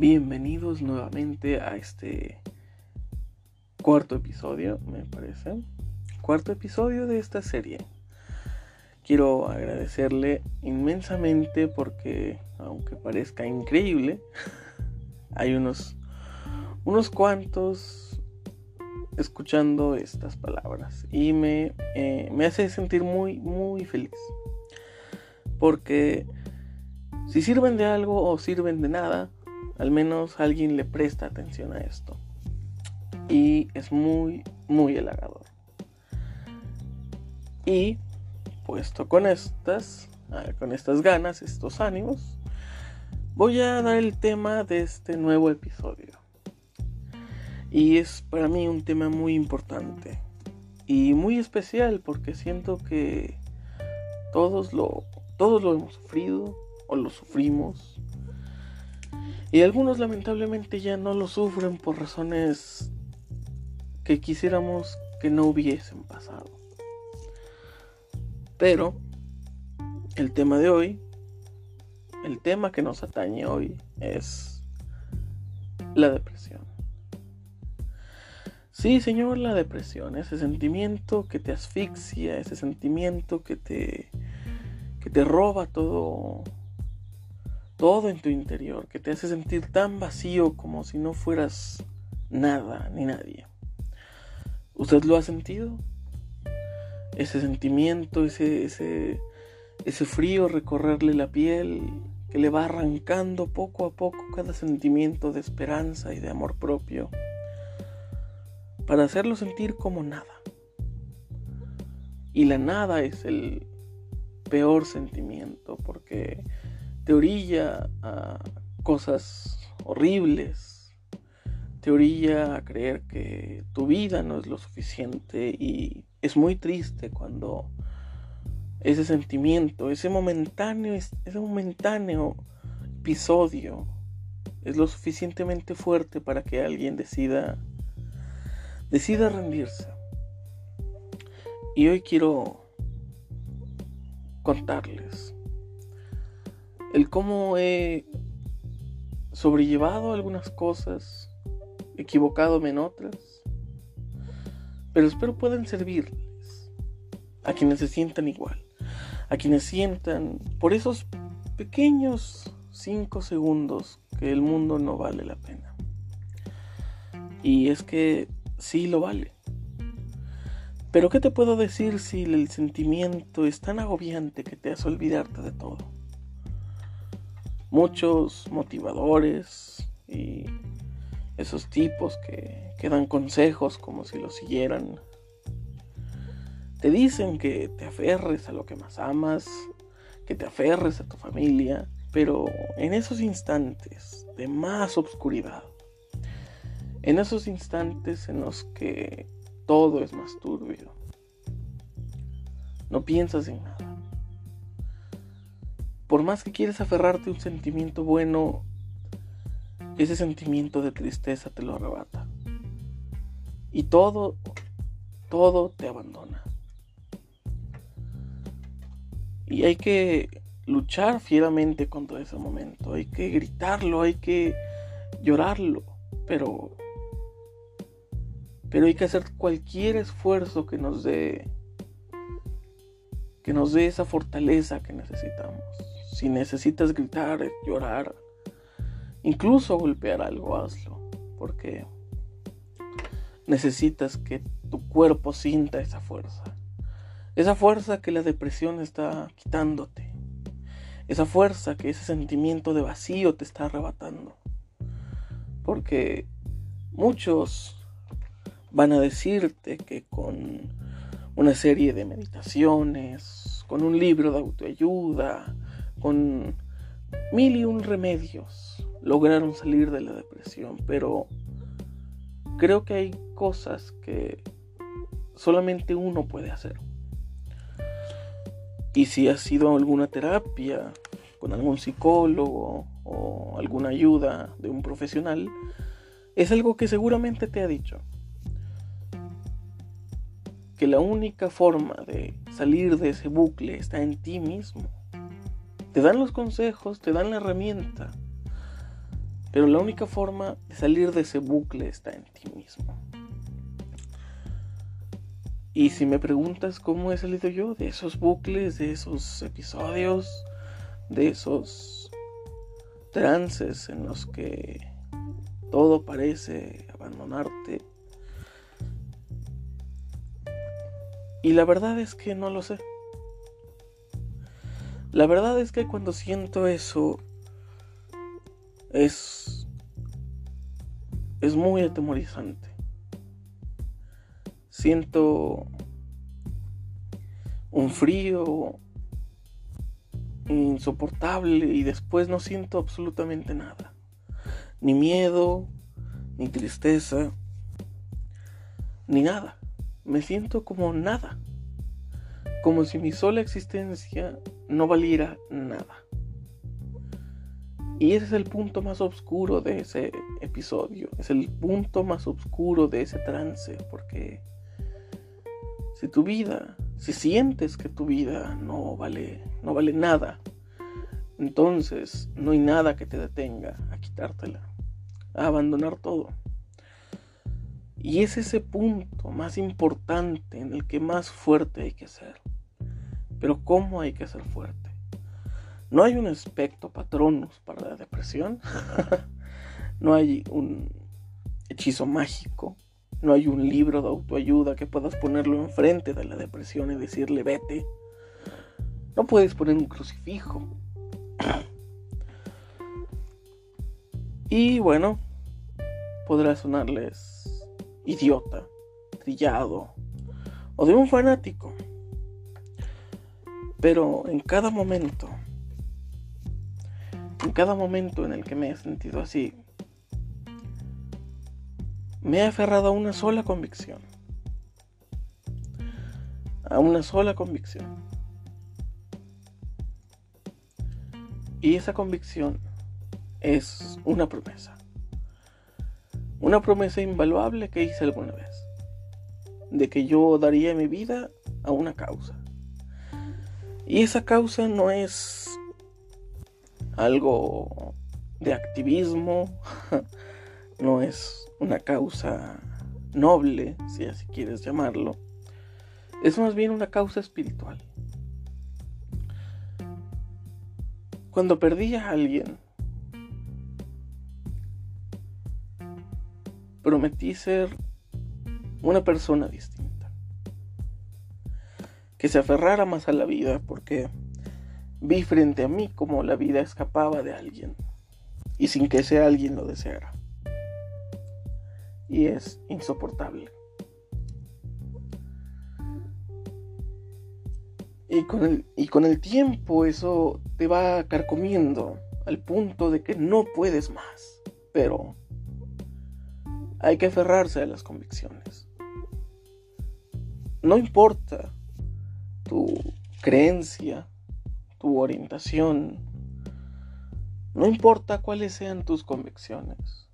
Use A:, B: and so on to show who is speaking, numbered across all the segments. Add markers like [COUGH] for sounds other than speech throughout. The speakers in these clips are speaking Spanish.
A: Bienvenidos nuevamente a este cuarto episodio, me parece. Cuarto episodio de esta serie. Quiero agradecerle inmensamente porque, aunque parezca increíble, [LAUGHS] hay unos, unos cuantos escuchando estas palabras y me, eh, me hace sentir muy, muy feliz. Porque si sirven de algo o sirven de nada, al menos alguien le presta atención a esto. Y es muy, muy halagador. Y puesto con estas, ah, con estas ganas, estos ánimos, voy a dar el tema de este nuevo episodio. Y es para mí un tema muy importante y muy especial porque siento que todos lo, todos lo hemos sufrido, o lo sufrimos. Y algunos lamentablemente ya no lo sufren por razones que quisiéramos que no hubiesen pasado. Pero el tema de hoy, el tema que nos atañe hoy es la depresión. Sí, Señor, la depresión, ese sentimiento que te asfixia, ese sentimiento que te que te roba todo todo en tu interior, que te hace sentir tan vacío como si no fueras nada ni nadie. ¿Usted lo ha sentido? Ese sentimiento, ese, ese, ese frío recorrerle la piel, que le va arrancando poco a poco cada sentimiento de esperanza y de amor propio, para hacerlo sentir como nada. Y la nada es el peor sentimiento, porque te orilla a cosas horribles, te orilla a creer que tu vida no es lo suficiente y es muy triste cuando ese sentimiento, ese momentáneo, ese momentáneo episodio es lo suficientemente fuerte para que alguien decida decida rendirse. Y hoy quiero contarles el cómo he sobrellevado algunas cosas, equivocado en otras, pero espero puedan servirles a quienes se sientan igual, a quienes sientan por esos pequeños cinco segundos que el mundo no vale la pena. Y es que sí lo vale. Pero ¿qué te puedo decir si el sentimiento es tan agobiante que te hace olvidarte de todo? Muchos motivadores y esos tipos que, que dan consejos como si los siguieran. Te dicen que te aferres a lo que más amas, que te aferres a tu familia, pero en esos instantes de más obscuridad, en esos instantes en los que todo es más turbio, no piensas en nada por más que quieres aferrarte a un sentimiento bueno, ese sentimiento de tristeza te lo arrebata. Y todo, todo te abandona. Y hay que luchar fieramente contra ese momento. Hay que gritarlo, hay que llorarlo. Pero, pero hay que hacer cualquier esfuerzo que nos dé, que nos dé esa fortaleza que necesitamos. Si necesitas gritar, llorar, incluso golpear algo, hazlo. Porque necesitas que tu cuerpo sienta esa fuerza. Esa fuerza que la depresión está quitándote. Esa fuerza que ese sentimiento de vacío te está arrebatando. Porque muchos van a decirte que con una serie de meditaciones, con un libro de autoayuda, con mil y un remedios lograron salir de la depresión, pero creo que hay cosas que solamente uno puede hacer. Y si ha sido alguna terapia con algún psicólogo o alguna ayuda de un profesional, es algo que seguramente te ha dicho. Que la única forma de salir de ese bucle está en ti mismo. Te dan los consejos, te dan la herramienta. Pero la única forma de salir de ese bucle está en ti mismo. Y si me preguntas cómo he salido yo de esos bucles, de esos episodios, de esos trances en los que todo parece abandonarte. Y la verdad es que no lo sé. La verdad es que cuando siento eso es es muy atemorizante. Siento un frío insoportable y después no siento absolutamente nada. Ni miedo, ni tristeza, ni nada. Me siento como nada. Como si mi sola existencia no valiera nada. Y ese es el punto más oscuro de ese episodio. Es el punto más oscuro de ese trance. Porque si tu vida, si sientes que tu vida no vale, no vale nada, entonces no hay nada que te detenga a quitártela, a abandonar todo. Y es ese punto más importante en el que más fuerte hay que ser. Pero ¿cómo hay que ser fuerte? No hay un aspecto patronus para la depresión. [LAUGHS] no hay un hechizo mágico. No hay un libro de autoayuda que puedas ponerlo enfrente de la depresión y decirle vete. No puedes poner un crucifijo. [CLEARS THROAT] y bueno, podrá sonarles idiota, trillado o de un fanático. Pero en cada momento en cada momento en el que me he sentido así, me he aferrado a una sola convicción. A una sola convicción. Y esa convicción es una promesa. Una promesa invaluable que hice alguna vez. De que yo daría mi vida a una causa. Y esa causa no es algo de activismo, [LAUGHS] no es una causa noble, si así quieres llamarlo, es más bien una causa espiritual. Cuando perdí a alguien, prometí ser una persona distinta, que se aferrara más a la vida, porque Vi frente a mí como la vida escapaba de alguien y sin que ese alguien lo deseara. Y es insoportable. Y con, el, y con el tiempo eso te va carcomiendo al punto de que no puedes más. Pero hay que aferrarse a las convicciones. No importa tu creencia, tu orientación, no importa cuáles sean tus convicciones.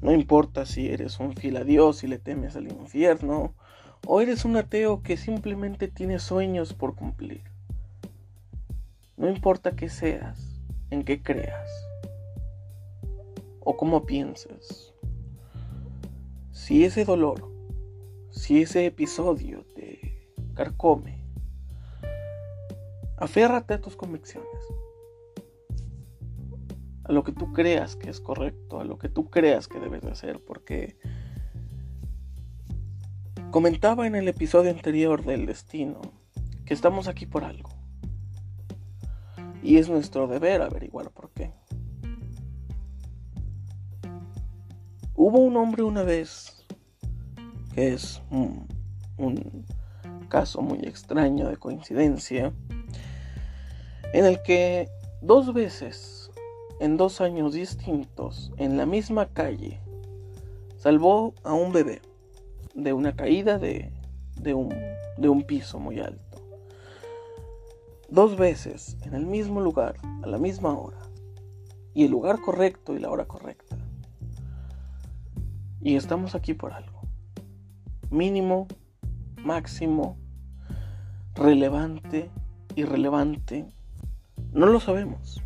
A: No importa si eres un fiel a Dios y le temes al infierno, o eres un ateo que simplemente tiene sueños por cumplir. No importa qué seas, en qué creas, o cómo pienses. Si ese dolor, si ese episodio te carcome, Aférrate a tus convicciones. A lo que tú creas que es correcto, a lo que tú creas que debes de hacer, porque comentaba en el episodio anterior del destino que estamos aquí por algo. Y es nuestro deber averiguar por qué. Hubo un hombre una vez que es un, un caso muy extraño de coincidencia en el que dos veces, en dos años distintos, en la misma calle, salvó a un bebé de una caída de, de, un, de un piso muy alto. Dos veces, en el mismo lugar, a la misma hora. Y el lugar correcto y la hora correcta. Y estamos aquí por algo. Mínimo, máximo, relevante, irrelevante, no lo sabemos.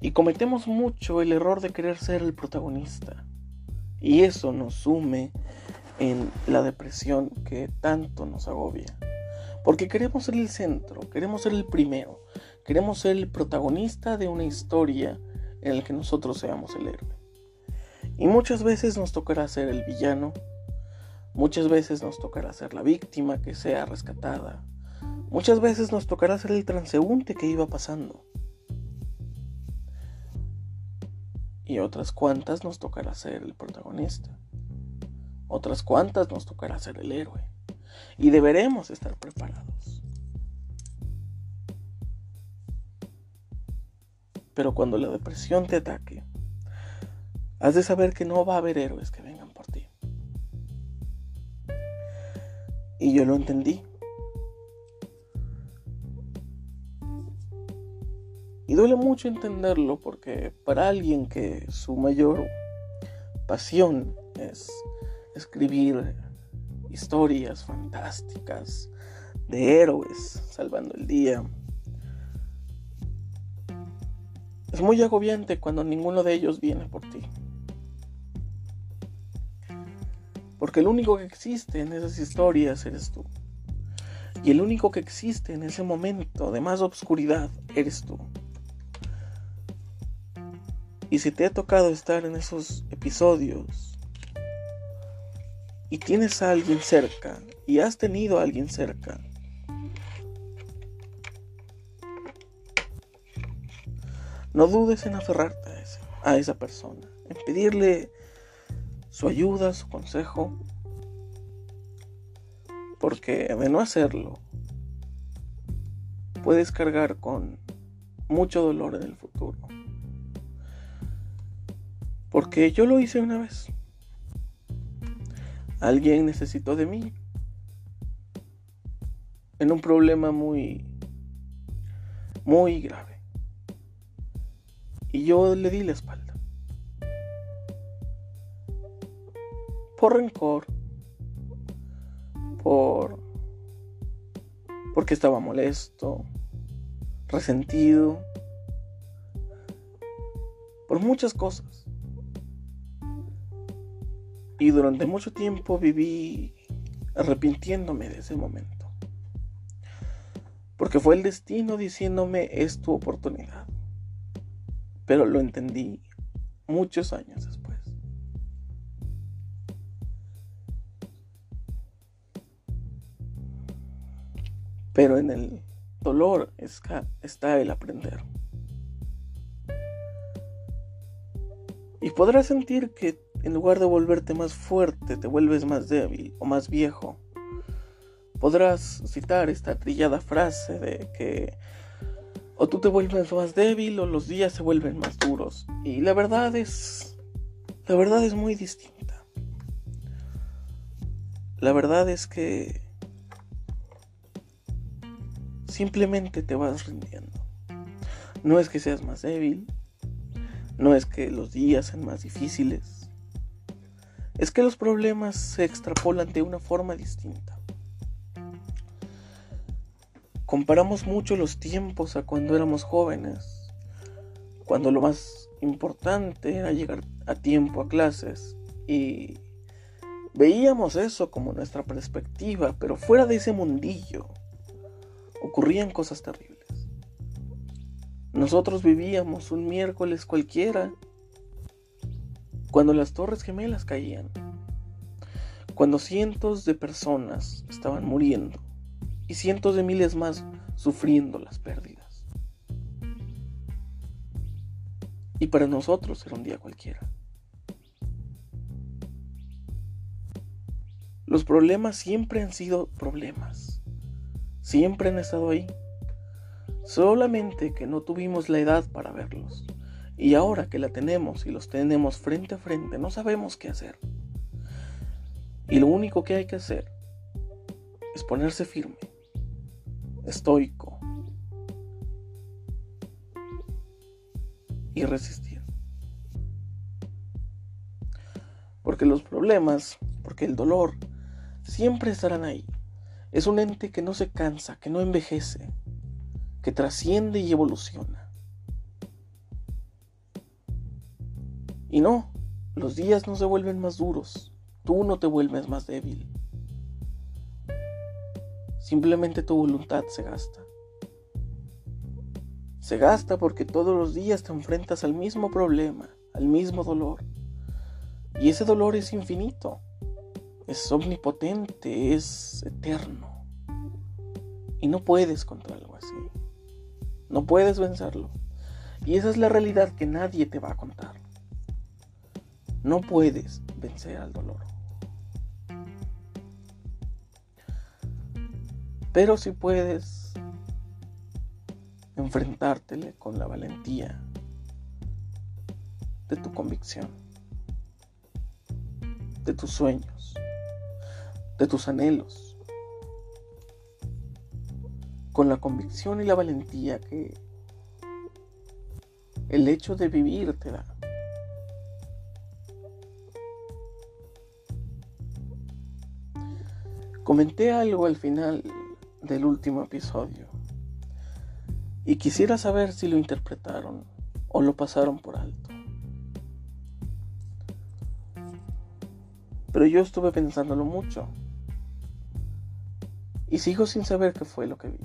A: Y cometemos mucho el error de querer ser el protagonista. Y eso nos sume en la depresión que tanto nos agobia. Porque queremos ser el centro, queremos ser el primero, queremos ser el protagonista de una historia en la que nosotros seamos el héroe. Y muchas veces nos tocará ser el villano, muchas veces nos tocará ser la víctima que sea rescatada, muchas veces nos tocará ser el transeúnte que iba pasando. Y otras cuantas nos tocará ser el protagonista. Otras cuantas nos tocará ser el héroe. Y deberemos estar preparados. Pero cuando la depresión te ataque, has de saber que no va a haber héroes que vengan Y yo lo entendí. Y duele mucho entenderlo porque para alguien que su mayor pasión es escribir historias fantásticas de héroes salvando el día, es muy agobiante cuando ninguno de ellos viene por ti. Porque el único que existe en esas historias eres tú. Y el único que existe en ese momento de más obscuridad eres tú. Y si te ha tocado estar en esos episodios y tienes a alguien cerca y has tenido a alguien cerca, no dudes en aferrarte a, a esa persona, en pedirle su ayuda, su consejo, porque de no hacerlo, puedes cargar con mucho dolor en el futuro. Porque yo lo hice una vez. Alguien necesitó de mí. En un problema muy, muy grave. Y yo le di la espalda. Por rencor. Por... Porque estaba molesto. Resentido. Por muchas cosas. Y durante mucho tiempo viví arrepintiéndome de ese momento. Porque fue el destino diciéndome es tu oportunidad. Pero lo entendí muchos años después. Pero en el dolor está el aprender. Y podrás sentir que en lugar de volverte más fuerte, te vuelves más débil o más viejo. Podrás citar esta trillada frase de que o tú te vuelves más débil o los días se vuelven más duros. Y la verdad es la verdad es muy distinta. La verdad es que simplemente te vas rindiendo. No es que seas más débil, no es que los días sean más difíciles, es que los problemas se extrapolan de una forma distinta. Comparamos mucho los tiempos a cuando éramos jóvenes, cuando lo más importante era llegar a tiempo a clases y veíamos eso como nuestra perspectiva, pero fuera de ese mundillo ocurrían cosas terribles. Nosotros vivíamos un miércoles cualquiera cuando las torres gemelas caían, cuando cientos de personas estaban muriendo y cientos de miles más sufriendo las pérdidas. Y para nosotros era un día cualquiera. Los problemas siempre han sido problemas, siempre han estado ahí, solamente que no tuvimos la edad para verlos. Y ahora que la tenemos y los tenemos frente a frente, no sabemos qué hacer. Y lo único que hay que hacer es ponerse firme, estoico y resistir. Porque los problemas, porque el dolor, siempre estarán ahí. Es un ente que no se cansa, que no envejece, que trasciende y evoluciona. Y no, los días no se vuelven más duros, tú no te vuelves más débil. Simplemente tu voluntad se gasta. Se gasta porque todos los días te enfrentas al mismo problema, al mismo dolor. Y ese dolor es infinito, es omnipotente, es eterno. Y no puedes contra algo así. No puedes vencerlo. Y esa es la realidad que nadie te va a contar. No puedes vencer al dolor. Pero si puedes enfrentártele con la valentía de tu convicción, de tus sueños, de tus anhelos, con la convicción y la valentía que el hecho de vivir te da. Comenté algo al final del último episodio. Y quisiera saber si lo interpretaron o lo pasaron por alto. Pero yo estuve pensándolo mucho. Y sigo sin saber qué fue lo que vi.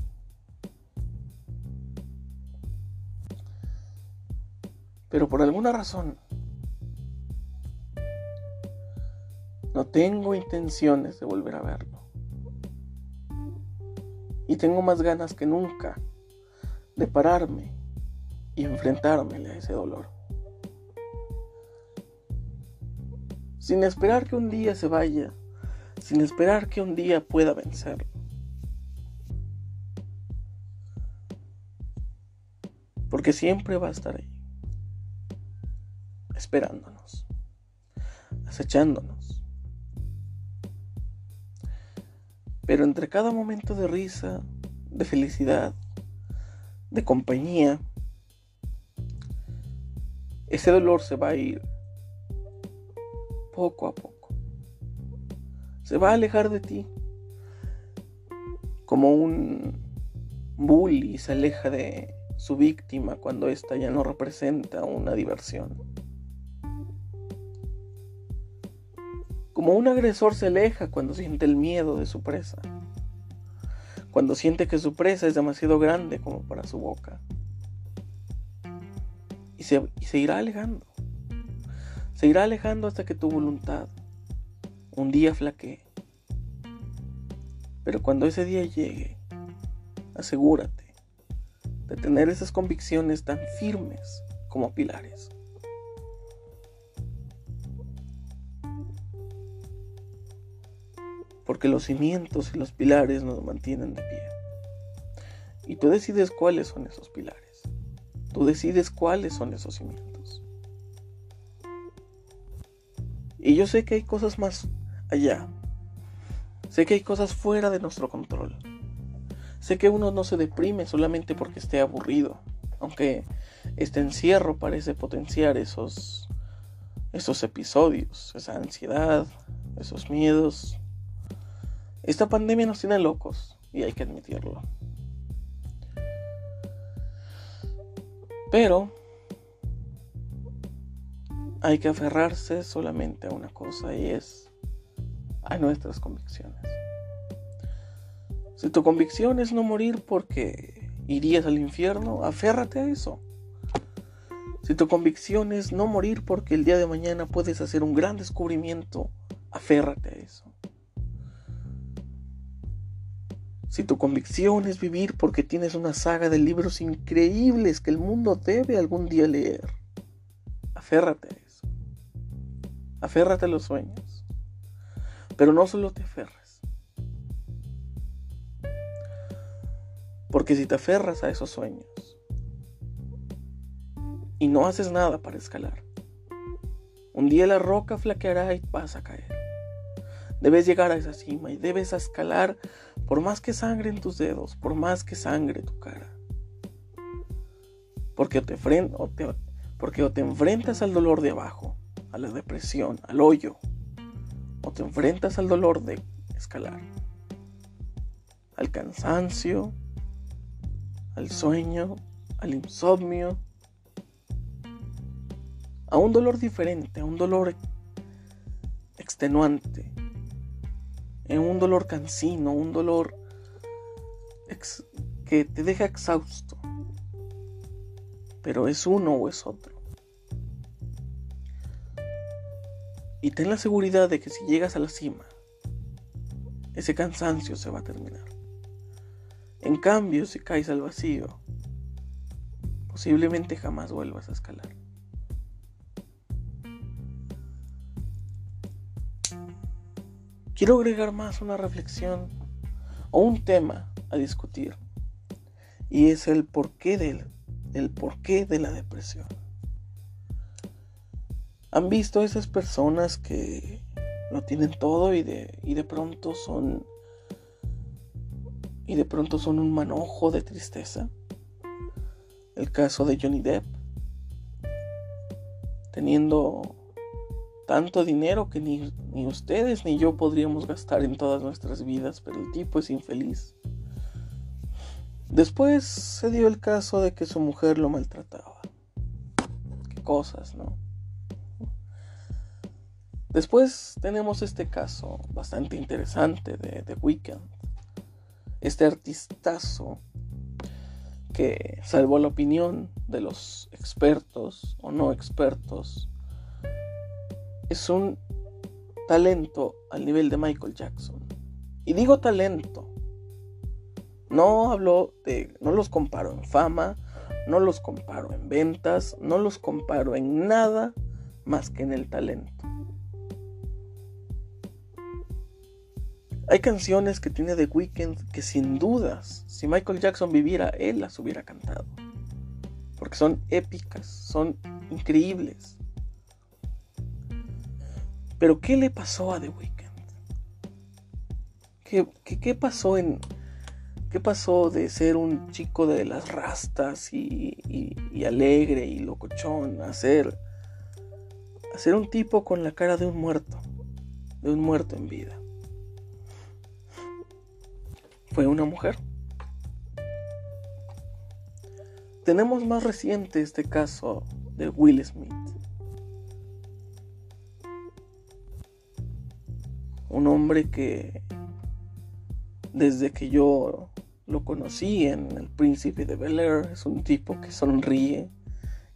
A: Pero por alguna razón no tengo intenciones de volver a verlo y tengo más ganas que nunca de pararme y enfrentarme a ese dolor. Sin esperar que un día se vaya, sin esperar que un día pueda vencerlo. Porque siempre va a estar ahí, esperándonos, acechándonos Pero entre cada momento de risa, de felicidad, de compañía, ese dolor se va a ir poco a poco. Se va a alejar de ti. Como un bully se aleja de su víctima cuando ésta ya no representa una diversión. Como un agresor se aleja cuando siente el miedo de su presa. Cuando siente que su presa es demasiado grande como para su boca. Y se, irá alejando. Se irá alejando hasta que tu voluntad un día flaquee. Pero cuando ese día llegue, asegúrate de tener esas convicciones tan firmes como pilares. porque los cimientos y los pilares nos mantienen de pie. Y tú decides cuáles son esos pilares. Tú decides cuáles son esos cimientos. Y yo sé que hay cosas más allá. Sé que hay cosas fuera de nuestro control. Sé que uno no se deprime solamente porque esté aburrido, aunque este encierro parece potenciar esos esos episodios, esa ansiedad, esos miedos, esta pandemia nos tiene locos y hay que admitirlo. Pero hay que aferrarse solamente a una cosa y es a nuestras convicciones. Si tu convicción es no morir porque irías al infierno, aférrate a eso. Si tu convicción es no morir porque el día de mañana puedes hacer un gran descubrimiento, aférrate a eso. Si tu convicción es vivir porque tienes una saga de libros increíbles que el mundo debe algún día leer, aférrate a eso. Aférrate a los sueños. Pero no solo te aferres. Porque si te aferras a esos sueños y no haces nada para escalar, un día la roca flaqueará y vas a caer. Debes llegar a esa cima y debes escalar por más que sangre en tus dedos, por más que sangre tu cara. Porque te, o te, porque o te enfrentas al dolor de abajo, a la depresión, al hoyo, o te enfrentas al dolor de escalar, al cansancio, al sueño, al insomnio, a un dolor diferente, a un dolor extenuante, en un dolor cansino, un dolor que te deja exhausto. Pero es uno o es otro. Y ten la seguridad de que si llegas a la cima, ese cansancio se va a terminar. En cambio, si caes al vacío, posiblemente jamás vuelvas a escalar. Quiero agregar más una reflexión o un tema a discutir y es el porqué del el porqué de la depresión. ¿Han visto esas personas que lo tienen todo y de, y de pronto son y de pronto son un manojo de tristeza? El caso de Johnny Depp teniendo tanto dinero que ni, ni ustedes ni yo podríamos gastar en todas nuestras vidas, pero el tipo es infeliz. Después se dio el caso de que su mujer lo maltrataba. Qué cosas, ¿no? Después tenemos este caso bastante interesante de The Weeknd. Este artistazo que, salvo la opinión de los expertos o no expertos, es un talento al nivel de Michael Jackson. Y digo talento no hablo de, no los comparo en fama, no los comparo en ventas, no los comparo en nada más que en el talento. Hay canciones que tiene The Weeknd que sin dudas, si Michael Jackson viviera, él las hubiera cantado. Porque son épicas, son increíbles. Pero ¿qué le pasó a The Weeknd? ¿Qué, qué, qué pasó en, ¿Qué pasó de ser un chico de las rastas y, alegre y locochón a ser, a ser un tipo con la cara de un muerto, de un muerto en vida? Fue una mujer. Tenemos más reciente este caso de Will Smith. Un hombre que desde que yo lo conocí en El Príncipe de Bel Air. Es un tipo que sonríe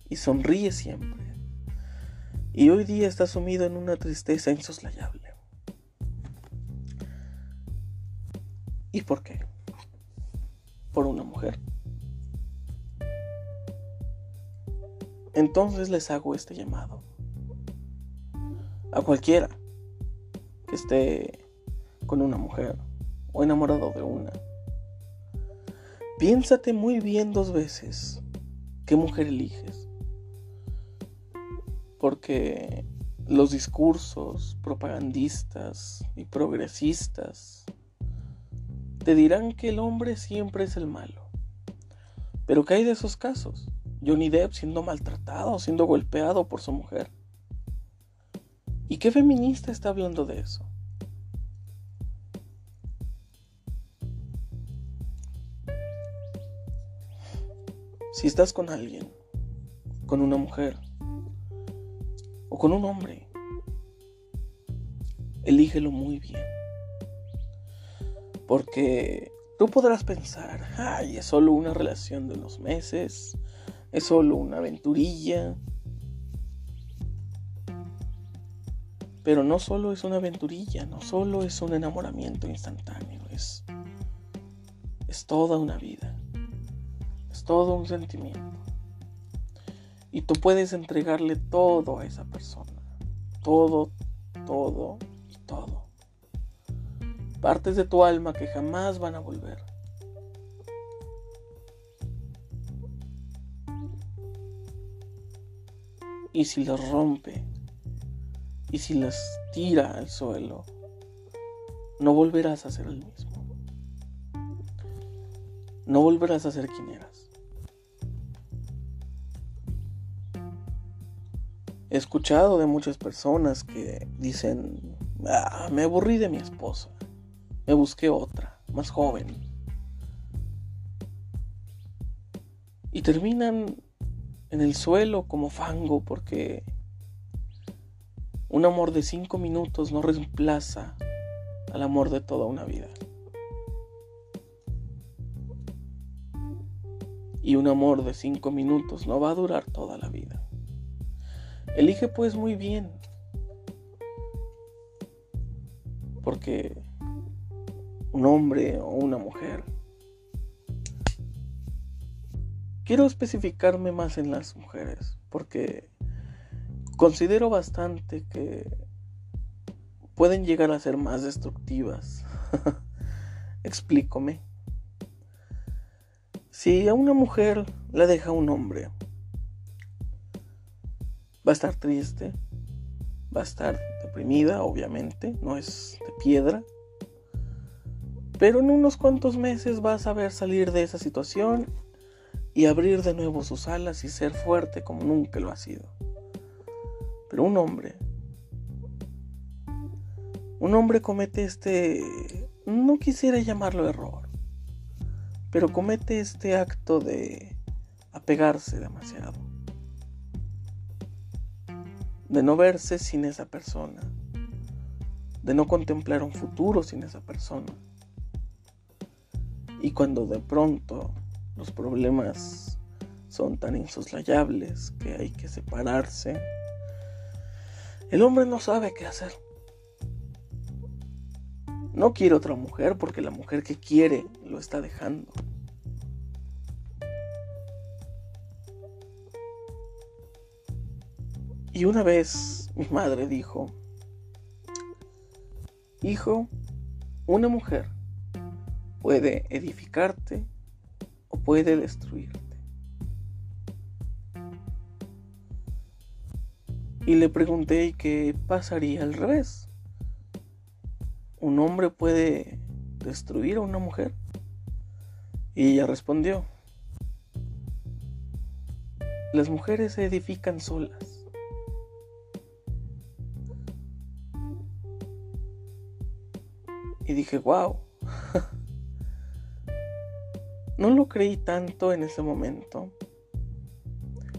A: y sonríe siempre. Y hoy día está sumido en una tristeza insoslayable. ¿Y por qué? Por una mujer. Entonces les hago este llamado. A cualquiera que esté con una mujer o enamorado de una Piénsate muy bien dos veces qué mujer eliges. Porque los discursos propagandistas y progresistas te dirán que el hombre siempre es el malo. Pero ¿qué hay de esos casos? Johnny Depp siendo maltratado, siendo golpeado por su mujer. ¿Y qué feminista está hablando de eso? Si estás con alguien, con una mujer o con un hombre, elígelo muy bien. Porque tú podrás pensar, ay, es solo una relación de unos meses, es solo una aventurilla. Pero no solo es una aventurilla, no solo es un enamoramiento instantáneo, es, es toda una vida todo un sentimiento. Y tú puedes entregarle todo a esa persona. Todo, todo. Partes de tu alma que jamás van a volver. Y si las rompe, y si las tira al suelo, no volverás a ser el mismo. No volverás a ser quien eras. He escuchado de muchas personas que dicen, ah, me aburrí de mi esposa, me busqué otra, más joven. Y terminan en el suelo como fango porque Un amor de cinco minutos no reemplaza al amor de toda una vida. Y un amor de cinco minutos no va a durar toda la vida. Elige pues muy bien. Porque un hombre o una mujer. Quiero especificarme más en las mujeres porque considero bastante que pueden llegar a ser más destructivas. [LAUGHS] Explícome. Si a una mujer la deja un hombre, va a estar triste, va a estar deprimida, obviamente, no es de piedra. Pero en unos cuantos meses va a saber salir de esa situación y abrir de nuevo sus alas y ser fuerte como nunca lo ha sido. Pero un hombre, un hombre comete este, no quisiera llamarlo error, pero comete este acto de apegarse demasiado, de no verse sin esa persona, de no contemplar un futuro sin esa persona. Y cuando de pronto los problemas son tan insoslayables que hay que separarse, el hombre no sabe qué hacer. No quiere otra mujer porque la mujer que quiere lo está dejando. Y una vez mi madre dijo, hijo, una mujer puede edificarte o puede destruirte. Y le pregunté qué pasaría al revés un hombre puede destruir a una mujer? Y ella respondió, las mujeres se edifican solas. Y dije, wow. No lo creí tanto en ese momento.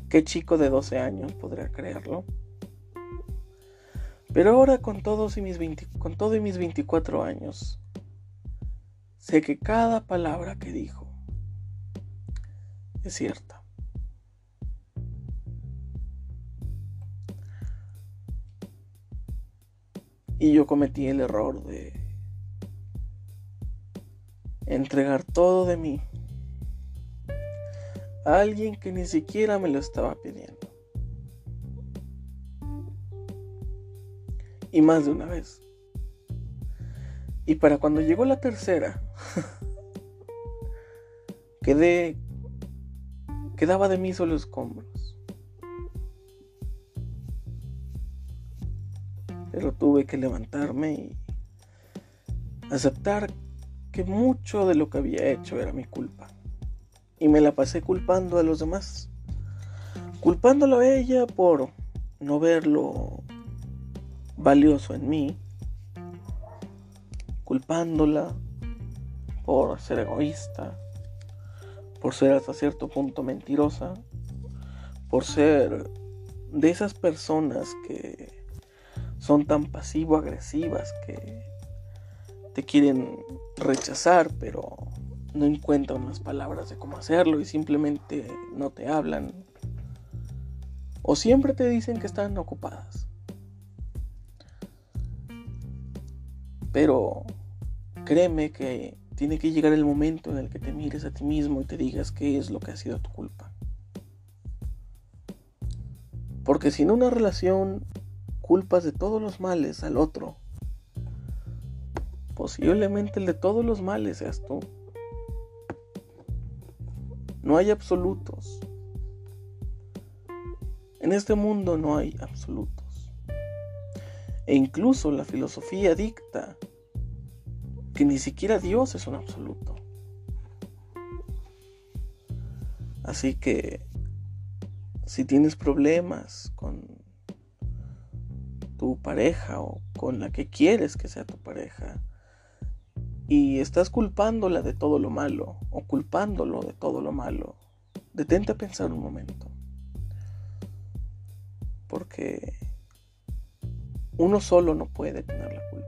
A: ¿Qué chico de 12 años podría creerlo? Pero ahora con todos y mis con todo y mis 24 años, sé que cada palabra que dijo es cierta. Y yo cometí el error de entregar todo de mí a alguien que ni siquiera me lo estaba pidiendo. y más de una vez. Y para cuando llegó la tercera, [LAUGHS] quedé, quedaba de mí solo escombros. Pero tuve que levantarme y aceptar que mucho de lo que había hecho era mi culpa. Y me la pasé culpando a los demás. Culpándolo a ella por no verlo valioso en mí, culpándola por ser egoísta, por ser hasta cierto punto mentirosa, por ser de esas personas que son tan pasivo-agresivas que te quieren rechazar, pero no encuentran las palabras de cómo hacerlo y simplemente no te hablan. O siempre te dicen que están ocupadas. Pero créeme que tiene que llegar el momento en el que te mires a ti mismo y te digas qué es lo que ha sido tu culpa. Porque si en una relación culpas de todos los males al otro, posiblemente el de todos los males seas tú. No hay absolutos. En este mundo no hay absolutos. E incluso la filosofía dicta que ni siquiera Dios es un absoluto. Así que si tienes problemas con tu pareja o con la que quieres que sea tu pareja y estás culpándola de todo lo malo o culpándolo de todo lo malo, detente a pensar un momento. Porque uno solo no puede tener la culpa.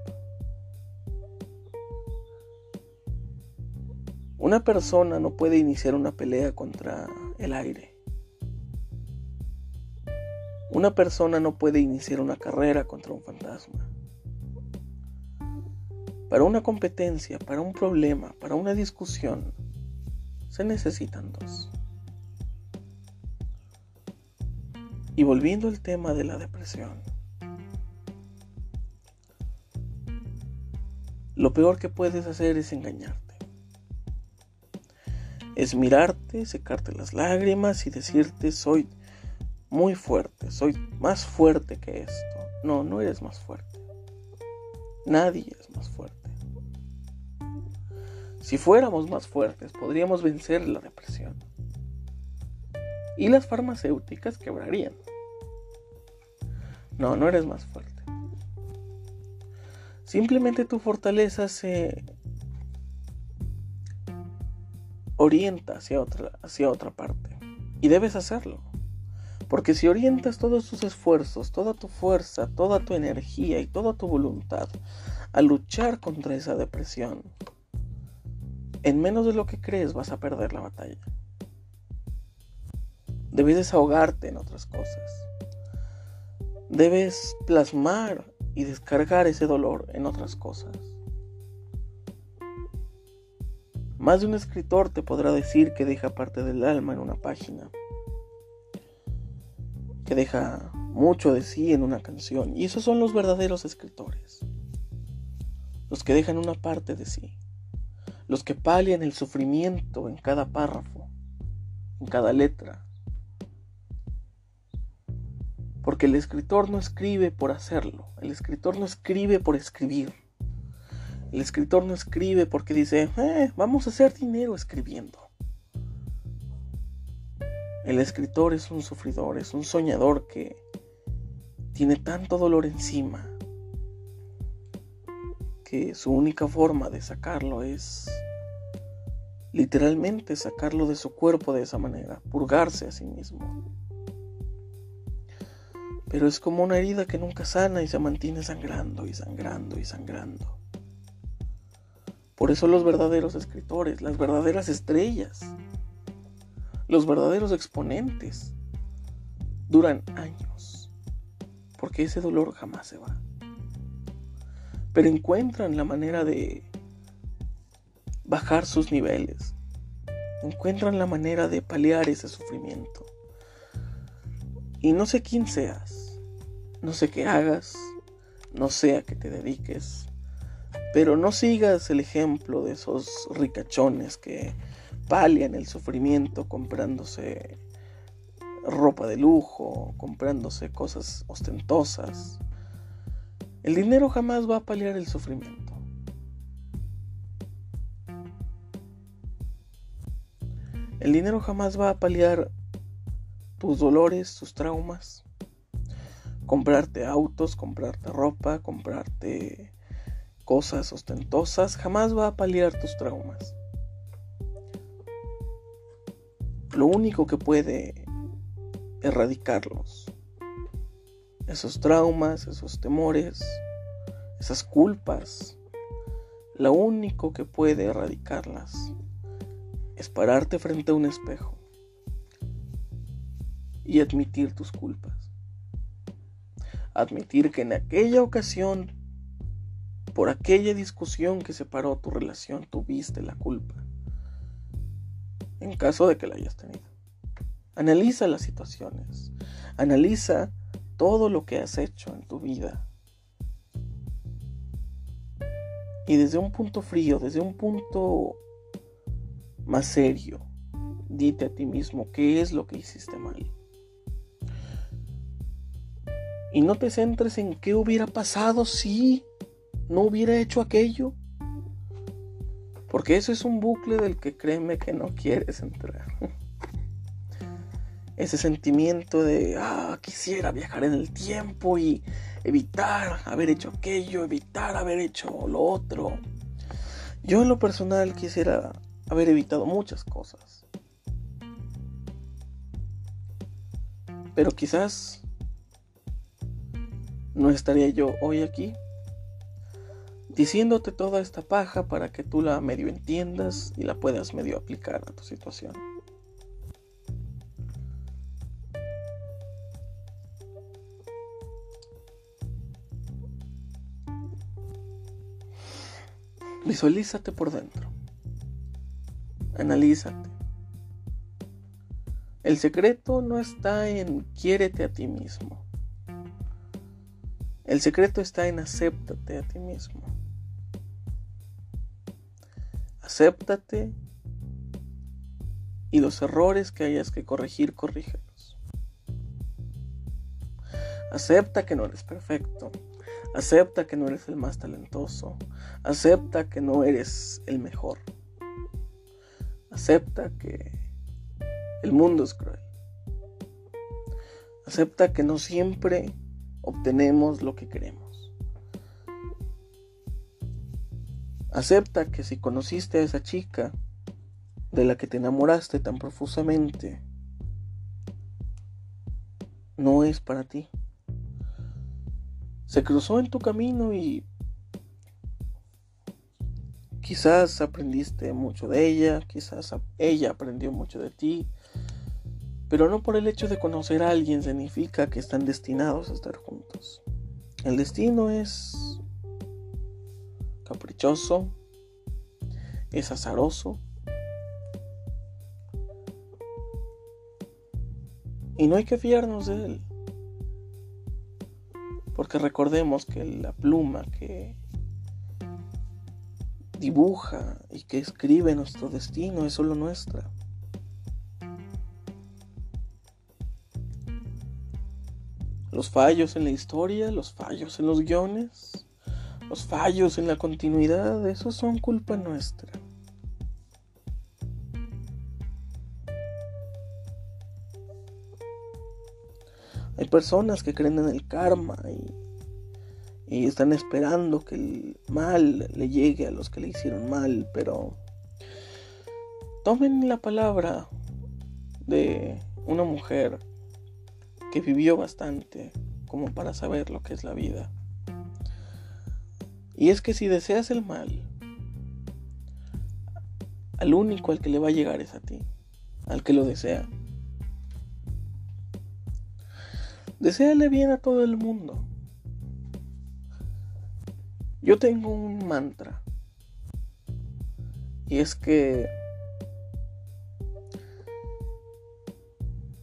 A: Una persona no puede iniciar una pelea contra el aire. Una persona no puede iniciar una carrera contra un fantasma. Para una competencia, para un problema, para una discusión, se necesitan dos. Y volviendo al tema de la depresión, lo peor que puedes hacer es engañarte. Es mirarte, secarte las lágrimas y decirte soy muy fuerte, soy más fuerte que esto. No, no eres más fuerte. Nadie fuerte. Si fuéramos más fuertes, podríamos vencer la depresión. Y las farmacéuticas quebrarían. No, no eres más fuerte. Simplemente tu fortaleza se orienta hacia otra, hacia otra parte. Y debes hacerlo. Porque si orientas todos tus esfuerzos, toda tu fuerza, toda tu energía y toda tu voluntad a luchar contra esa depresión, en menos de lo que crees vas a perder la batalla. Debes desahogarte en otras cosas. Debes plasmar y descargar ese dolor en otras cosas. Más de un escritor te podrá decir que deja parte del alma en una página que deja mucho de sí en una canción. Y esos son los verdaderos escritores. Los que dejan una parte de sí. Los que palian el sufrimiento en cada párrafo, en cada letra. Porque el escritor no escribe por hacerlo. El escritor no escribe por escribir. El escritor no escribe porque dice, eh, vamos a hacer dinero escribiendo. El escritor es un sufridor, es un soñador que tiene tanto dolor encima que su única forma de sacarlo es literalmente sacarlo de su cuerpo de esa manera, purgarse a sí mismo. Pero es como una herida que nunca sana y se mantiene sangrando y sangrando y sangrando. Por eso los verdaderos escritores, las verdaderas estrellas, los verdaderos exponentes duran años, porque ese dolor jamás se va. Pero encuentran la manera de bajar sus niveles, encuentran la manera de paliar ese sufrimiento. Y no sé quién seas, no sé qué hagas, no sé a qué te dediques, pero no sigas el ejemplo de esos ricachones que palian el sufrimiento comprándose ropa de lujo, comprándose cosas ostentosas. El dinero jamás va a paliar el sufrimiento. El dinero jamás va a paliar tus dolores, tus traumas. Comprarte autos, comprarte ropa, comprarte cosas ostentosas, jamás va a paliar tus traumas. lo único que puede erradicarlos. Esos traumas, esos temores, esas culpas, lo único que puede erradicarlas es pararte frente a un espejo y admitir tus culpas. Admitir que en aquella ocasión, por aquella discusión que separó tu relación, tuviste la culpa en caso de que la hayas tenido. Analiza las situaciones, analiza todo lo que has hecho en tu vida. Y desde un punto frío, desde un punto más serio, dite a ti mismo qué es lo que hiciste mal. Y no te centres en qué hubiera pasado si no hubiera hecho aquello. Porque eso es un bucle del que créeme que no quieres entrar. [LAUGHS] Ese sentimiento de, ah, quisiera viajar en el tiempo y evitar haber hecho aquello, evitar haber hecho lo otro. Yo en lo personal quisiera haber evitado muchas cosas. Pero quizás no estaría yo hoy aquí diciéndote toda esta paja para que tú la medio entiendas y la puedas medio aplicar a tu situación. Visualízate por dentro. Analízate. El secreto no está en quiérete a ti mismo. El secreto está en acéptate a ti mismo. Acéptate y los errores que hayas que corregir, corrígelos. Acepta que no eres perfecto. Acepta que no eres el más talentoso. Acepta que no eres el mejor. Acepta que el mundo es cruel. Acepta que no siempre obtenemos lo que queremos. Acepta que si conociste a esa chica de la que te enamoraste tan profusamente, no es para ti. Se cruzó en tu camino y quizás aprendiste mucho de ella, quizás ella aprendió mucho de ti, pero no por el hecho de conocer a alguien significa que están destinados a estar juntos. El destino es caprichoso, es azaroso. Y no hay que fiarnos de él. Porque recordemos que la pluma que dibuja y que escribe nuestro destino es solo nuestra. Los fallos en la historia, los fallos en los guiones, los fallos en la continuidad, esos son culpa nuestra. Hay personas que creen en el karma y, y, están esperando que el mal le llegue a los que le hicieron mal, pero tomen la palabra de una mujer que vivió bastante como para saber lo que es la vida. Y es que si deseas el mal, al único al que le va a llegar es a ti, al que lo desea. Deseale bien a todo el mundo. Yo tengo un mantra. Y es que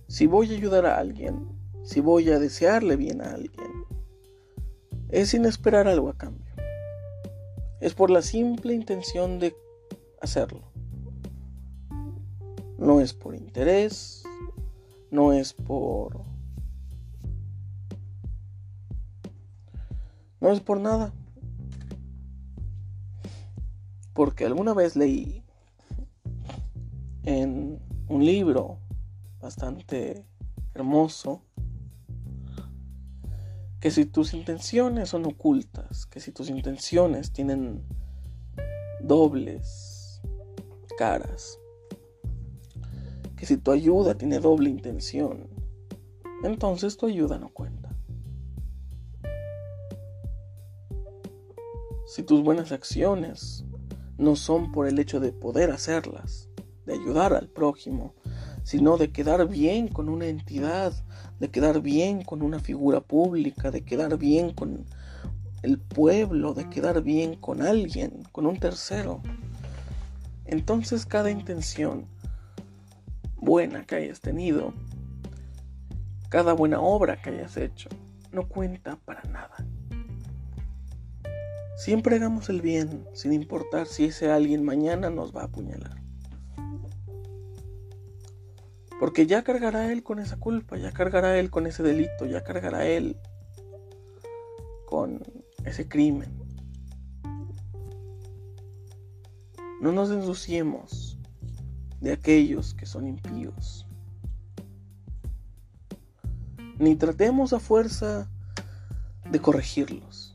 A: si voy a ayudar a alguien, si voy a desearle bien a alguien, es sin esperar algo a cambio es por la simple intención de hacerlo. No es por interés, no es por... No es por nada. Porque alguna vez leí en un libro bastante hermoso que si tus intenciones son ocultas, que si tus intenciones tienen dobles caras, que si tu ayuda tiene doble intención, entonces tu ayuda no cuenta. Si tus buenas acciones no son por el hecho de poder hacerlas, de ayudar al prójimo, sino de quedar bien con una entidad de quedar bien con una figura pública, de quedar bien con el pueblo, de quedar bien con alguien, con un tercero. Entonces cada intención buena que hayas tenido, cada buena obra que hayas hecho, no cuenta para nada. Siempre hagamos el bien, sin importar si ese alguien mañana nos va a apuñalar. Porque ya cargará él con esa culpa, ya cargará él con ese delito, ya cargará él con ese crimen. No nos ensuciemos de aquellos que son impíos. Ni tratemos a fuerza de corregirlos.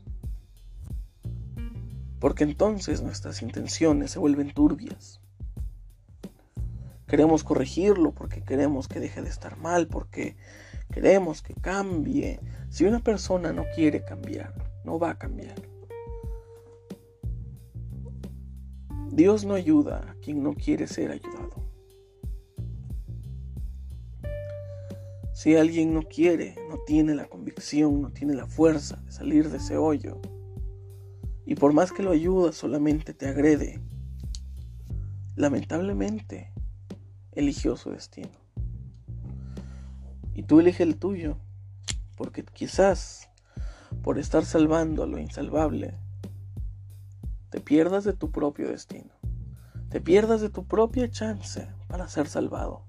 A: Porque entonces nuestras intenciones se vuelven turbias. Queremos corregirlo porque queremos que deje de estar mal, porque queremos que cambie. Si una persona no quiere cambiar, no va a cambiar. Dios no ayuda a quien no quiere ser ayudado. Si alguien no quiere, no tiene la convicción, no tiene la fuerza de salir de ese hoyo, y por más que lo ayuda solamente te agrede, lamentablemente eligió su destino. Y tú eliges el tuyo, porque quizás por estar salvando a lo insalvable, te pierdas de tu propio destino, te pierdas de tu propia chance para ser salvado.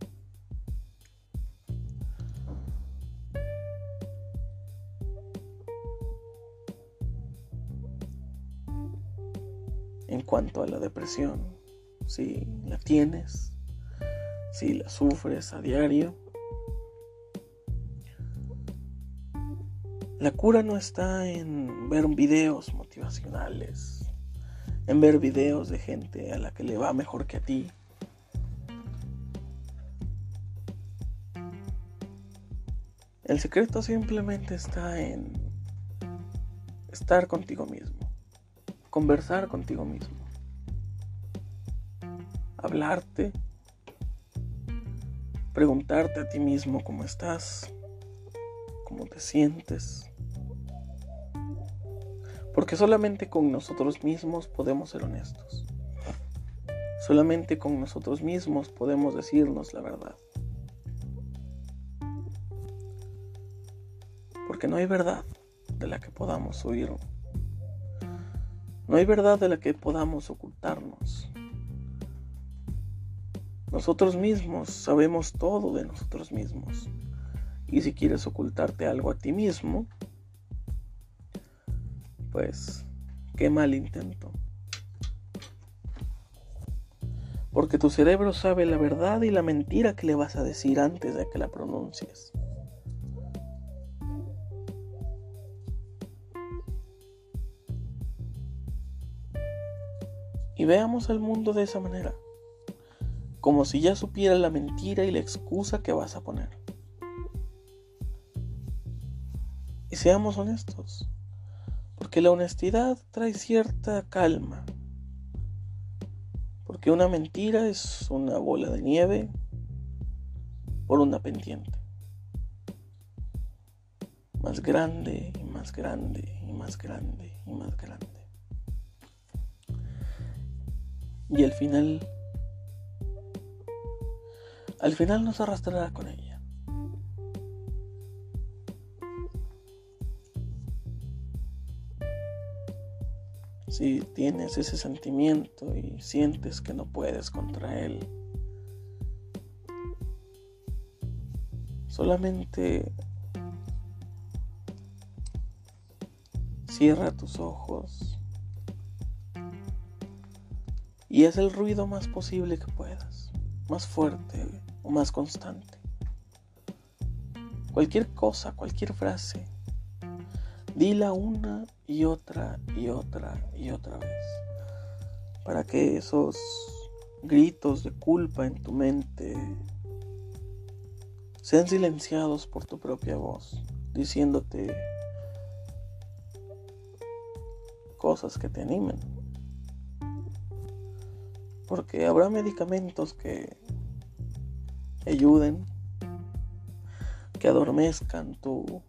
A: En cuanto a la depresión, si la tienes, si la sufres a diario, la cura no está en ver videos motivacionales en ver videos de gente a la que le va mejor que a ti. El secreto simplemente está en estar contigo mismo, conversar contigo mismo, hablarte, preguntarte a ti mismo cómo estás, cómo te sientes. Porque solamente con nosotros mismos podemos ser honestos. Solamente con nosotros mismos podemos decirnos la verdad. Porque no hay verdad de la que podamos huir. No hay verdad de la que podamos ocultarnos. Nosotros mismos sabemos todo de nosotros mismos. Y si quieres ocultarte algo a ti mismo, pues qué mal intento. Porque tu cerebro sabe la verdad y la mentira que le vas a decir antes de que la pronuncies. Y veamos al mundo de esa manera, como si ya supiera la mentira y la excusa que vas a poner. Y seamos honestos. Porque la honestidad trae cierta calma. Porque una mentira es una bola de nieve por una pendiente. Más grande y más grande y más grande y más grande. Y al final, al final nos arrastrará con ella. si tienes ese sentimiento y sientes que no puedes contra él, solamente cierra tus ojos y haz el ruido más posible que puedas, más fuerte o más constante. Cualquier cosa, cualquier frase Dila una y otra y otra y otra vez. Para que esos gritos de culpa en tu mente sean silenciados por tu propia voz, diciéndote cosas que te animen. Porque habrá medicamentos que ayuden, que adormezcan tu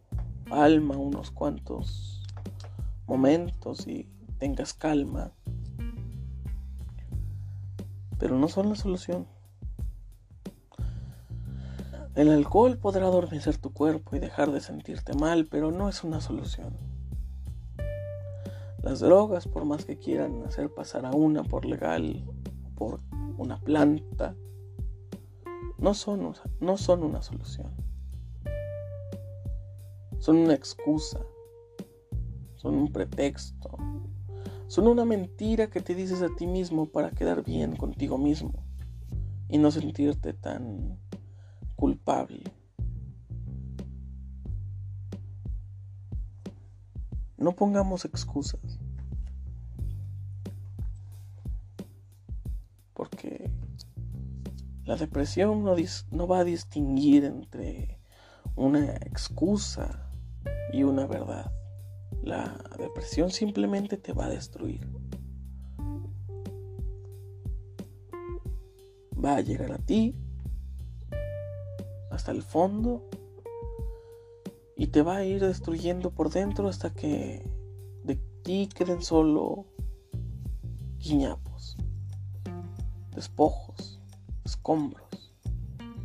A: alma unos cuantos momentos y tengas calma. Pero no son la solución. El alcohol podrá adormecer tu cuerpo y dejar de sentirte mal, pero no es una solución. Las drogas, por más que quieran hacer pasar a una por legal, una planta, no son, no son una solución son una excusa, son un pretexto, son una mentira que te dices a ti mismo para quedar bien contigo mismo y no sentirte tan culpable. No pongamos excusas. La depresión no, no va a distinguir entre una excusa y una verdad. La depresión simplemente te va a destruir. Va a llegar a ti hasta el fondo y te va a ir destruyendo por dentro hasta que de ti queden solo guiñapos, despojos, escombros,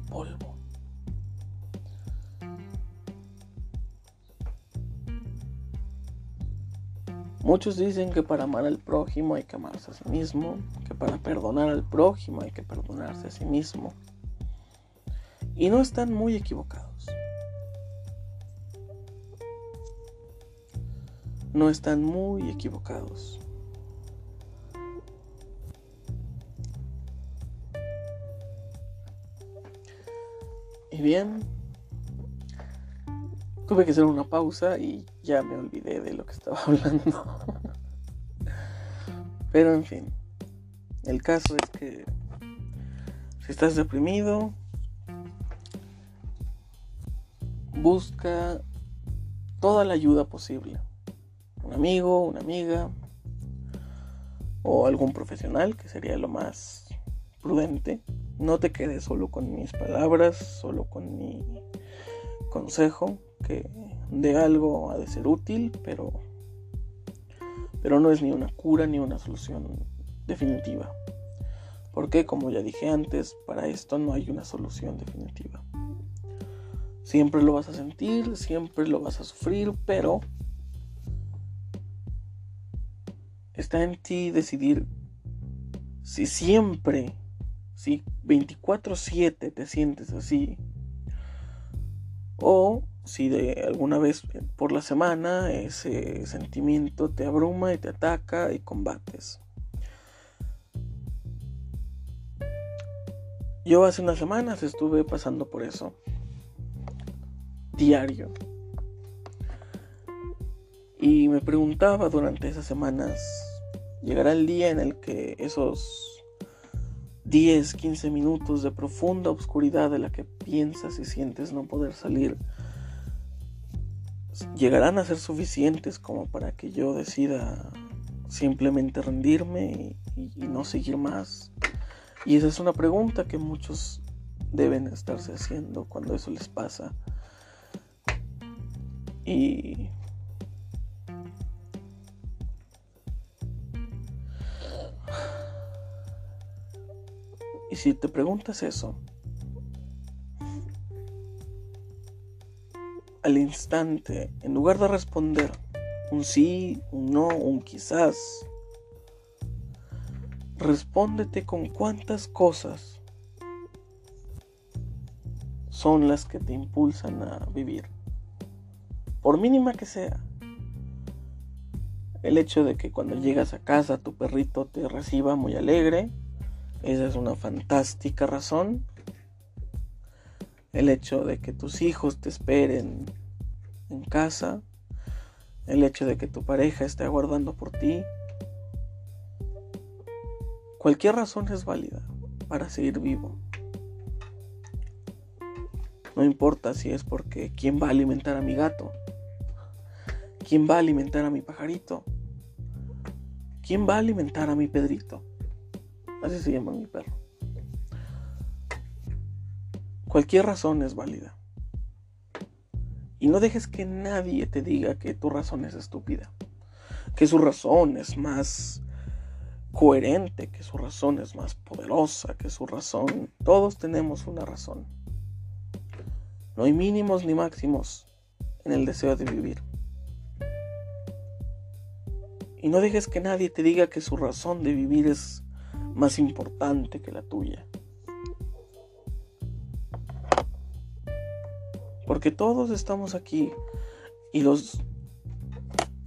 A: polvo. Muchos dicen que para amar al prójimo hay que amarse a sí mismo, que para perdonar al prójimo hay que perdonarse a sí mismo. Y no están muy equivocados. No están muy equivocados. Bien, tuve que hacer una pausa y ya me olvidé de lo que estaba [LAUGHS] hablando. Pero en fin, el caso es que si estás deprimido, busca toda la ayuda posible. Un amigo, una amiga o algún profesional, que sería lo más prudente. No te quedes solo con mis palabras, solo con mi consejo, que de algo ha de ser útil, pero, pero no es ni una cura ni una solución definitiva. Porque, como ya dije antes, para esto no hay una solución definitiva. Siempre lo vas a sentir, siempre lo vas a sufrir, pero está en ti decidir si siempre, si 24/7 te sientes así, o si de alguna vez por la semana ese sentimiento te abruma y te ataca y combates. Yo hace unas semanas estuve pasando por eso diario. Y me preguntaba durante esas semanas, ¿llegará el día en el que esos 10, 15 minutos de profunda oscuridad de la que piensas y sientes no poder salir, llegarán a ser suficientes como para que yo decida simplemente rendirme y, y no seguir más? Y esa es una pregunta que muchos deben estarse haciendo cuando eso les pasa. Y Y si te preguntas eso, al instante, en lugar de responder un sí, un no, un quizás, respóndete con cuántas cosas son las que te impulsan a vivir por mínima que sea. El hecho de que cuando llegas a casa tu perrito te reciba muy alegre, esa es una fantástica razón. El hecho de que tus hijos te esperen en casa, el hecho de que tu pareja esté aguardando por ti, cualquier razón es válida para seguir vivo. No importa si es porque quién va a alimentar a mi gato, ¿Quién va a alimentar a mi pajarito? ¿Quién va a alimentar a mi Pedrito? Así se llama mi perro. Cualquier razón es válida. Y no dejes que nadie te diga que tu razón es estúpida. Que su razón es más coherente, que su razón es más poderosa, que su razón... Todos tenemos una razón. No hay mínimos ni máximos en el deseo de vivir. Y no dejes que nadie te diga que su razón de vivir es más importante que la tuya. Porque todos estamos aquí y los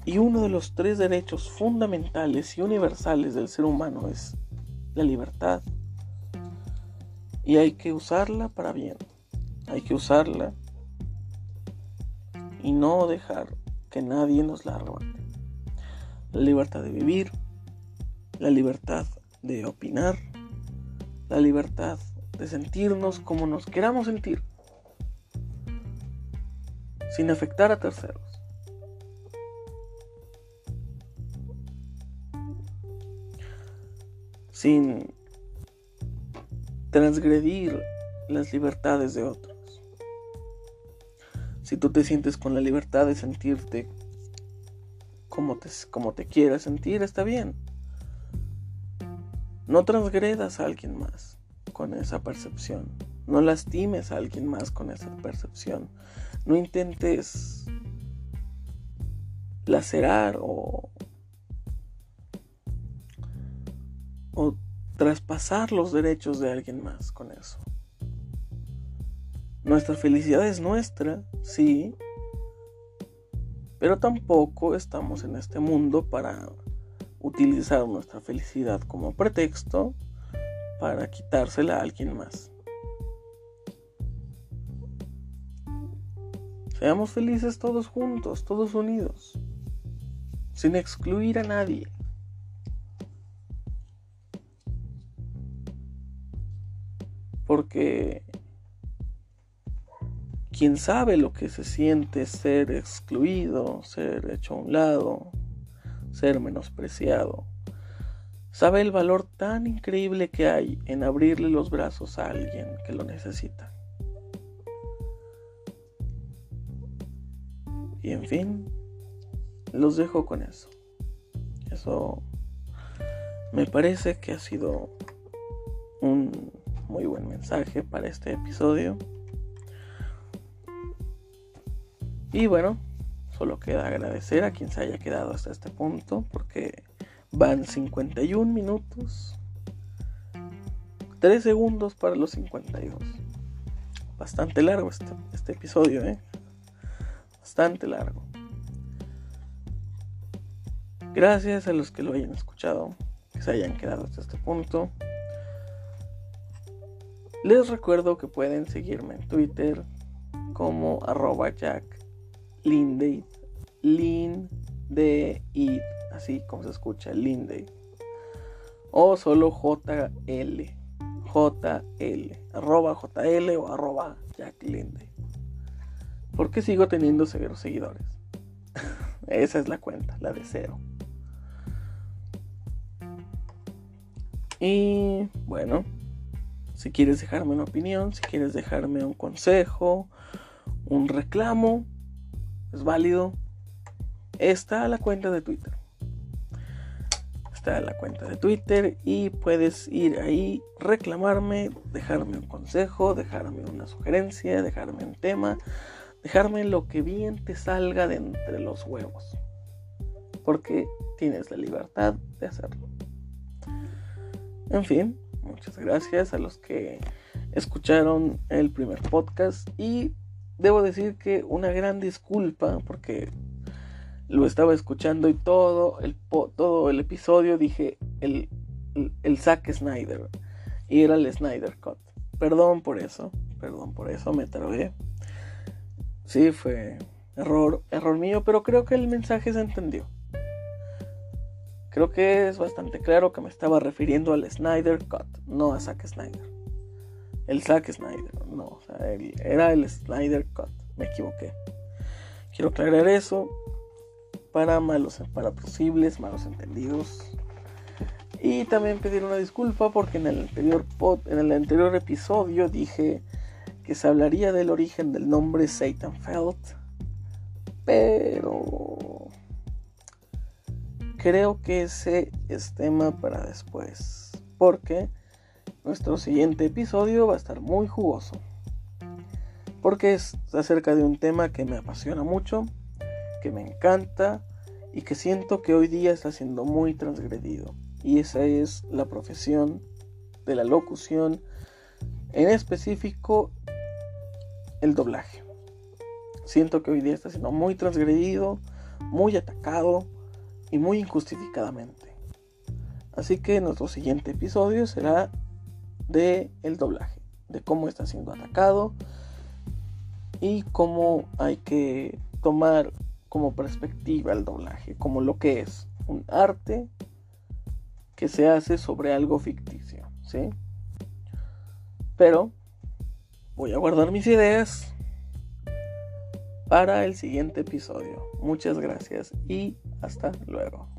A: y uno de los tres derechos fundamentales y universales del ser humano es la libertad. Y hay que usarla para bien. Hay que usarla y no dejar que nadie nos la arrebate la libertad de vivir, la libertad de opinar, la libertad de sentirnos como nos queramos sentir. sin afectar a terceros. Sin transgredir las libertades de otros. Si tú te sientes con la libertad de sentirte como te, como te quieras sentir, está bien. No transgredas a alguien más con esa percepción. No lastimes a alguien más con esa percepción. No intentes lacerar o, o traspasar los derechos de alguien más con eso. Nuestra felicidad es nuestra, sí, pero tampoco estamos en este mundo para utilizar nuestra felicidad como pretexto para quitársela a alguien más. Seamos felices todos juntos, todos unidos, sin excluir a nadie. Porque quien sabe lo que se siente ser excluido, ser hecho a un lado, ser menospreciado, sabe el valor tan increíble que hay en abrirle los brazos a alguien que lo necesita. Y en fin, los dejo con eso. Eso me parece que ha sido un muy buen mensaje para este episodio. Y bueno, solo queda agradecer a quien se haya quedado hasta este punto porque van 51 minutos. 3 segundos para los 52. Bastante largo este, este episodio, ¿eh? Bastante largo. Gracias a los que lo hayan escuchado, que se hayan quedado hasta este punto. Les recuerdo que pueden seguirme en Twitter como arroba jack Linday, Linday, así como se escucha, Linday. O solo JL, JL, arroba JL o arroba Jack Linday. Porque sigo teniendo cero seguidores. [LAUGHS] Esa es la cuenta, la de cero. Y bueno, si quieres dejarme una opinión, si quieres dejarme un consejo, un reclamo, es válido. Está la cuenta de Twitter. Está la cuenta de Twitter y puedes ir ahí, reclamarme, dejarme un consejo, dejarme una sugerencia, dejarme un tema, dejarme lo que bien te salga de entre los huevos. Porque tienes la libertad de hacerlo. En fin, muchas gracias a los que escucharon el primer podcast y debo decir que una gran disculpa porque lo estaba escuchando y todo el, todo el episodio dije el, el, Zack Snyder y era el Snyder Cut. Perdón por eso, perdón por eso, me trabé. Sí, fue error, error mío, pero creo que el mensaje se entendió. Creo que es bastante claro que me estaba refiriendo al Snyder Cut, no a Zack Snyder el Zack Snyder, no, o sea, era el Snyder Cut, me equivoqué. Quiero aclarar eso para malos, para posibles malos entendidos. Y también pedir una disculpa porque en el anterior pod, en el anterior episodio dije que se hablaría del origen del nombre Satan Felt, pero creo que ese es tema para después, porque nuestro siguiente episodio va a estar muy jugoso. Porque es acerca de un tema que me apasiona mucho, que me encanta y que siento que hoy día está siendo muy transgredido. Y esa es la profesión de la locución, en específico el doblaje. Siento que hoy día está siendo muy transgredido, muy atacado y muy injustificadamente. Así que nuestro siguiente episodio será de el doblaje, de cómo está siendo atacado y cómo hay que tomar como perspectiva el doblaje, como lo que es un arte que se hace sobre algo ficticio, ¿sí? Pero voy a guardar mis ideas para el siguiente episodio. Muchas gracias y hasta luego.